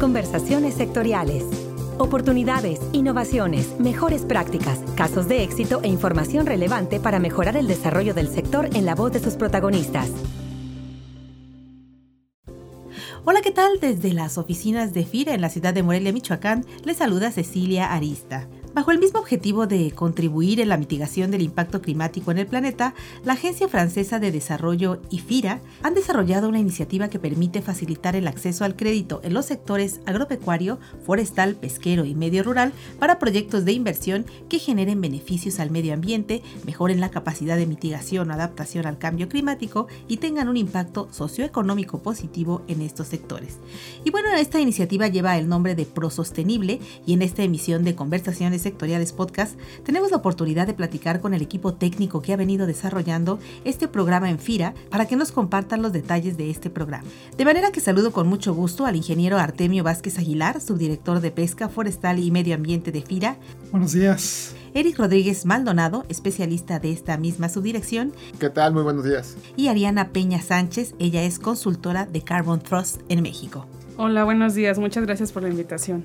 Conversaciones sectoriales. Oportunidades, innovaciones, mejores prácticas, casos de éxito e información relevante para mejorar el desarrollo del sector en la voz de sus protagonistas. Hola, ¿qué tal? Desde las oficinas de FIRA en la ciudad de Morelia, Michoacán, les saluda Cecilia Arista. Bajo el mismo objetivo de contribuir en la mitigación del impacto climático en el planeta, la Agencia Francesa de Desarrollo y FIRA han desarrollado una iniciativa que permite facilitar el acceso al crédito en los sectores agropecuario, forestal, pesquero y medio rural para proyectos de inversión que generen beneficios al medio ambiente, mejoren la capacidad de mitigación o adaptación al cambio climático y tengan un impacto socioeconómico positivo en estos sectores. Y bueno, esta iniciativa lleva el nombre de ProSostenible y en esta emisión de conversaciones Sectoriales Podcast, tenemos la oportunidad de platicar con el equipo técnico que ha venido desarrollando este programa en FIRA para que nos compartan los detalles de este programa. De manera que saludo con mucho gusto al ingeniero Artemio Vázquez Aguilar, subdirector de Pesca Forestal y Medio Ambiente de FIRA. Buenos días. Eric Rodríguez Maldonado, especialista de esta misma subdirección. ¿Qué tal? Muy buenos días. Y Ariana Peña Sánchez, ella es consultora de Carbon Trust en México. Hola, buenos días. Muchas gracias por la invitación.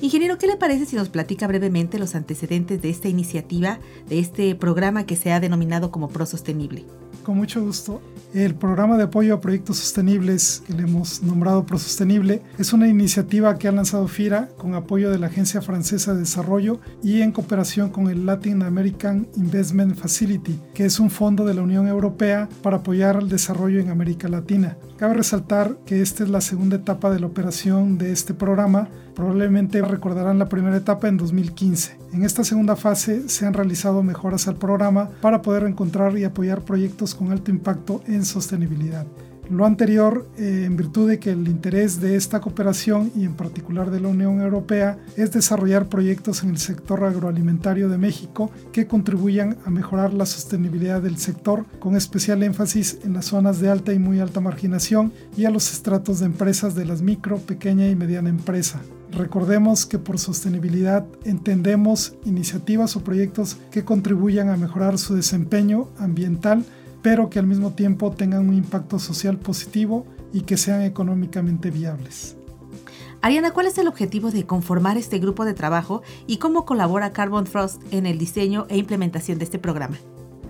Ingeniero, ¿qué le parece si nos platica brevemente los antecedentes de esta iniciativa, de este programa que se ha denominado como Pro Sostenible? Con mucho gusto. El programa de apoyo a proyectos sostenibles, que le hemos nombrado ProSostenible, es una iniciativa que ha lanzado FIRA con apoyo de la Agencia Francesa de Desarrollo y en cooperación con el Latin American Investment Facility, que es un fondo de la Unión Europea para apoyar el desarrollo en América Latina. Cabe resaltar que esta es la segunda etapa de la operación de este programa. Probablemente recordarán la primera etapa en 2015. En esta segunda fase se han realizado mejoras al programa para poder encontrar y apoyar proyectos con alto impacto en sostenibilidad. Lo anterior, eh, en virtud de que el interés de esta cooperación y en particular de la Unión Europea es desarrollar proyectos en el sector agroalimentario de México que contribuyan a mejorar la sostenibilidad del sector, con especial énfasis en las zonas de alta y muy alta marginación y a los estratos de empresas de las micro, pequeña y mediana empresa. Recordemos que por sostenibilidad entendemos iniciativas o proyectos que contribuyan a mejorar su desempeño ambiental pero que al mismo tiempo tengan un impacto social positivo y que sean económicamente viables. Ariana, ¿cuál es el objetivo de conformar este grupo de trabajo y cómo colabora Carbon Trust en el diseño e implementación de este programa?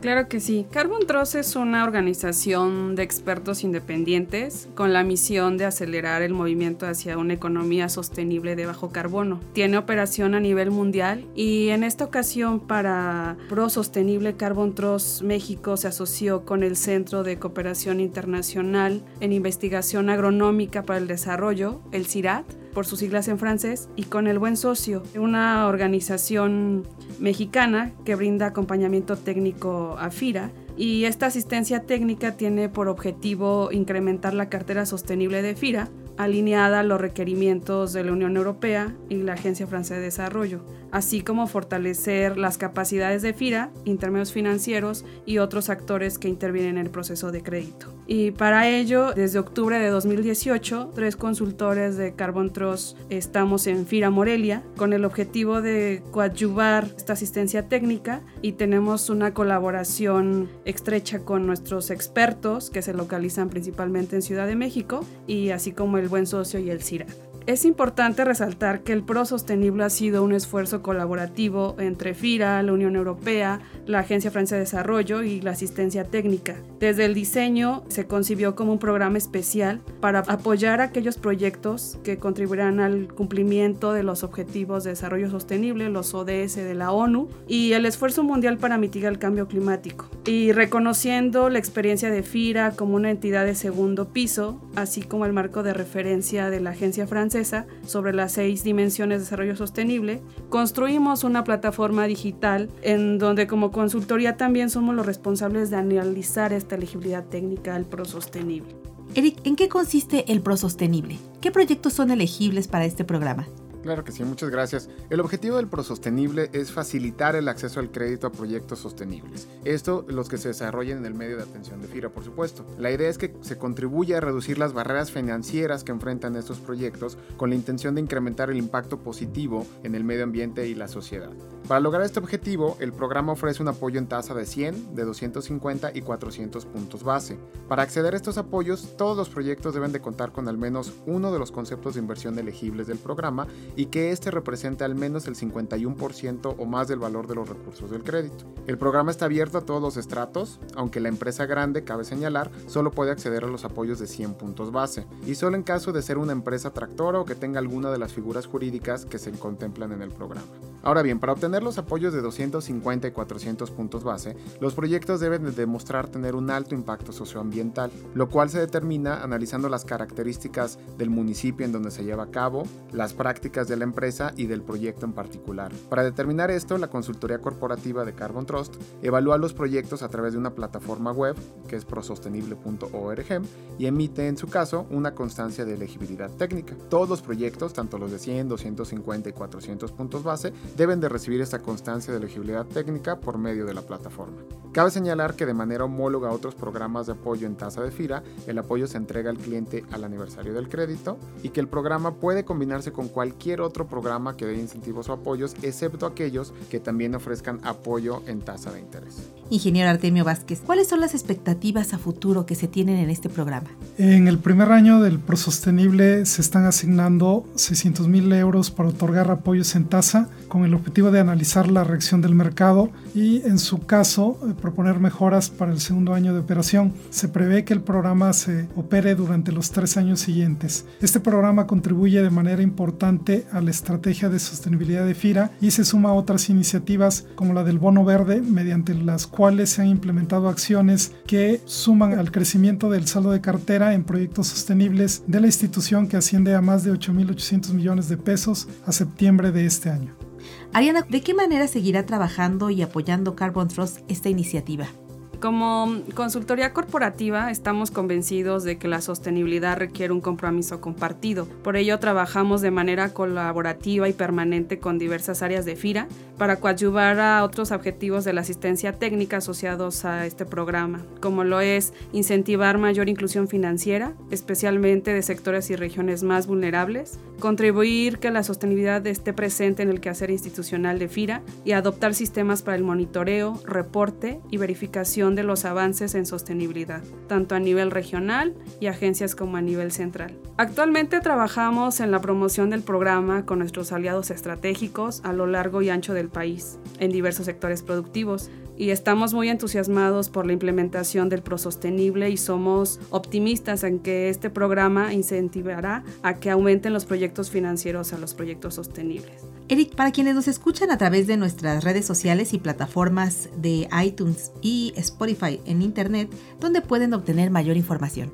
Claro que sí. Carbon Trust es una organización de expertos independientes con la misión de acelerar el movimiento hacia una economía sostenible de bajo carbono. Tiene operación a nivel mundial y en esta ocasión para Pro Sostenible Carbon Trust México se asoció con el Centro de Cooperación Internacional en Investigación Agronómica para el Desarrollo, el CIRAT, por sus siglas en francés, y con El Buen Socio, una organización mexicana que brinda acompañamiento técnico a FIRA. Y esta asistencia técnica tiene por objetivo incrementar la cartera sostenible de FIRA, alineada a los requerimientos de la Unión Europea y la Agencia Francesa de Desarrollo, así como fortalecer las capacidades de FIRA, intermedios financieros y otros actores que intervienen en el proceso de crédito. Y para ello, desde octubre de 2018, tres consultores de Carbon Trust estamos en FIRA Morelia con el objetivo de coadyuvar esta asistencia técnica y tenemos una colaboración estrecha con nuestros expertos que se localizan principalmente en Ciudad de México y así como el Buen Socio y el CIRA. Es importante resaltar que el PRO Sostenible ha sido un esfuerzo colaborativo entre FIRA, la Unión Europea, la Agencia Francesa de Desarrollo y la asistencia técnica. Desde el diseño se concibió como un programa especial para apoyar aquellos proyectos que contribuirán al cumplimiento de los Objetivos de Desarrollo Sostenible, los ODS de la ONU, y el esfuerzo mundial para mitigar el cambio climático. Y reconociendo la experiencia de FIRA como una entidad de segundo piso, así como el marco de referencia de la Agencia Sobre las seis dimensiones de desarrollo sostenible, construimos una plataforma digital en donde como consultoría también somos los responsables de analizar esta elegibilidad técnica del prosostenible. Eric, ¿en qué consiste el prosostenible? ¿Qué proyectos son elegibles para este programa? Claro que sí, muchas gracias. El objetivo del ProSostenible es facilitar el acceso al crédito a proyectos sostenibles. Esto los que se desarrollen en el medio de atención de FIRA, por supuesto. La idea es que se contribuya a reducir las barreras financieras que enfrentan estos proyectos con la intención de incrementar el impacto positivo en el medio ambiente y la sociedad. Para lograr este objetivo, el programa ofrece un apoyo en tasa de 100, de 250 y 400 puntos base. Para acceder a estos apoyos, todos los proyectos deben de contar con al menos uno de los conceptos de inversión elegibles del programa y que éste represente al menos el 51% o más del valor de los recursos del crédito. El programa está abierto a todos los estratos, aunque la empresa grande, cabe señalar, solo puede acceder a los apoyos de 100 puntos base, y solo en caso de ser una empresa tractora o que tenga alguna de las figuras jurídicas que se contemplan en el programa. Ahora bien, para obtener los apoyos de 250 y 400 puntos base, los proyectos deben de demostrar tener un alto impacto socioambiental, lo cual se determina analizando las características del municipio en donde se lleva a cabo, las prácticas de la empresa y del proyecto en particular. Para determinar esto, la consultoría corporativa de Carbon Trust evalúa los proyectos a través de una plataforma web, que es prosostenible.org, y emite en su caso una constancia de elegibilidad técnica. Todos los proyectos, tanto los de 100, 250 y 400 puntos base, deben de recibir esta constancia de elegibilidad técnica por medio de la plataforma. Cabe señalar que de manera homóloga a otros programas de apoyo en tasa de FIRA, el apoyo se entrega al cliente al aniversario del crédito y que el programa puede combinarse con cualquier otro programa que dé incentivos o apoyos, excepto aquellos que también ofrezcan apoyo en tasa de interés. Ingeniero Artemio Vázquez, ¿cuáles son las expectativas a futuro que se tienen en este programa? En el primer año del ProSostenible se están asignando 600 mil euros para otorgar apoyos en tasa con el objetivo de analizar la reacción del mercado y en su caso eh, proponer mejoras para el segundo año de operación. Se prevé que el programa se opere durante los tres años siguientes. Este programa contribuye de manera importante a la estrategia de sostenibilidad de FIRA y se suma a otras iniciativas como la del bono verde mediante las cuales se han implementado acciones que suman al crecimiento del saldo de cartera en proyectos sostenibles de la institución que asciende a más de 8.800 millones de pesos a septiembre de este año. Ariana, ¿de qué manera seguirá trabajando y apoyando Carbon Trust esta iniciativa? Como consultoría corporativa estamos convencidos de que la sostenibilidad requiere un compromiso compartido. Por ello trabajamos de manera colaborativa y permanente con diversas áreas de FIRA para coadyuvar a otros objetivos de la asistencia técnica asociados a este programa, como lo es incentivar mayor inclusión financiera, especialmente de sectores y regiones más vulnerables, contribuir que la sostenibilidad esté presente en el quehacer institucional de FIRA y adoptar sistemas para el monitoreo, reporte y verificación de los avances en sostenibilidad, tanto a nivel regional y agencias como a nivel central. Actualmente trabajamos en la promoción del programa con nuestros aliados estratégicos a lo largo y ancho del país, en diversos sectores productivos, y estamos muy entusiasmados por la implementación del prosostenible y somos optimistas en que este programa incentivará a que aumenten los proyectos financieros a los proyectos sostenibles. Eric, para quienes nos escuchan a través de nuestras redes sociales y plataformas de iTunes y Spotify en Internet, ¿dónde pueden obtener mayor información?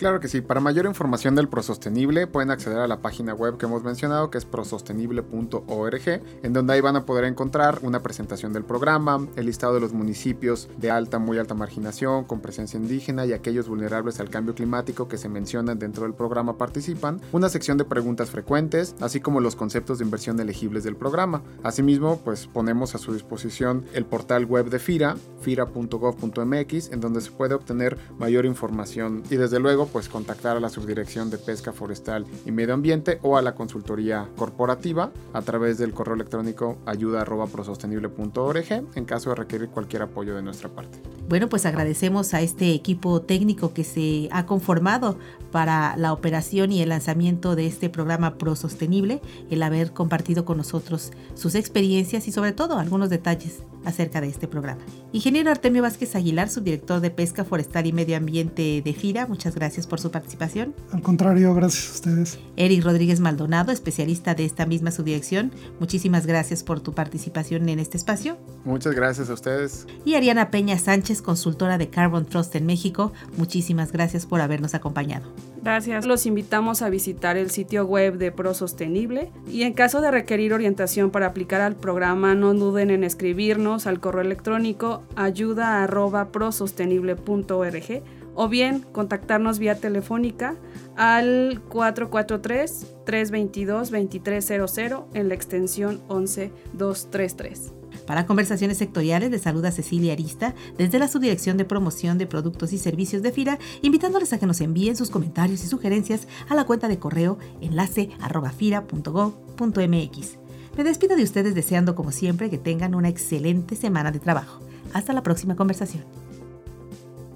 Claro que sí, para mayor información del Prosostenible pueden acceder a la página web que hemos mencionado que es prosostenible.org, en donde ahí van a poder encontrar una presentación del programa, el listado de los municipios de alta, muy alta marginación, con presencia indígena y aquellos vulnerables al cambio climático que se mencionan dentro del programa participan, una sección de preguntas frecuentes, así como los conceptos de inversión elegibles del programa. Asimismo, pues ponemos a su disposición el portal web de FIRA, fira.gov.mx, en donde se puede obtener mayor información. Y desde luego pues contactar a la Subdirección de Pesca Forestal y Medio Ambiente o a la consultoría corporativa a través del correo electrónico ayuda@prosostenible.org en caso de requerir cualquier apoyo de nuestra parte. Bueno, pues agradecemos a este equipo técnico que se ha conformado para la operación y el lanzamiento de este programa Pro Sostenible, el haber compartido con nosotros sus experiencias y sobre todo algunos detalles acerca de este programa. Ingeniero Artemio Vázquez Aguilar, subdirector de Pesca Forestal y Medio Ambiente de FIRA, muchas gracias por su participación. Al contrario, gracias a ustedes. Eric Rodríguez Maldonado, especialista de esta misma subdirección, muchísimas gracias por tu participación en este espacio. Muchas gracias a ustedes. Y Ariana Peña Sánchez, consultora de Carbon Trust en México, muchísimas gracias por habernos acompañado. Gracias. Los invitamos a visitar el sitio web de Pro Sostenible y en caso de requerir orientación para aplicar al programa, no duden en escribirnos al correo electrónico ayuda@prosostenible.org o bien contactarnos vía telefónica al 443-322-2300 en la extensión 11233. Para conversaciones sectoriales, les saluda Cecilia Arista desde la Subdirección de Promoción de Productos y Servicios de FIRA, invitándoles a que nos envíen sus comentarios y sugerencias a la cuenta de correo enlace fira.gov.mx. Me despido de ustedes deseando, como siempre, que tengan una excelente semana de trabajo. Hasta la próxima conversación.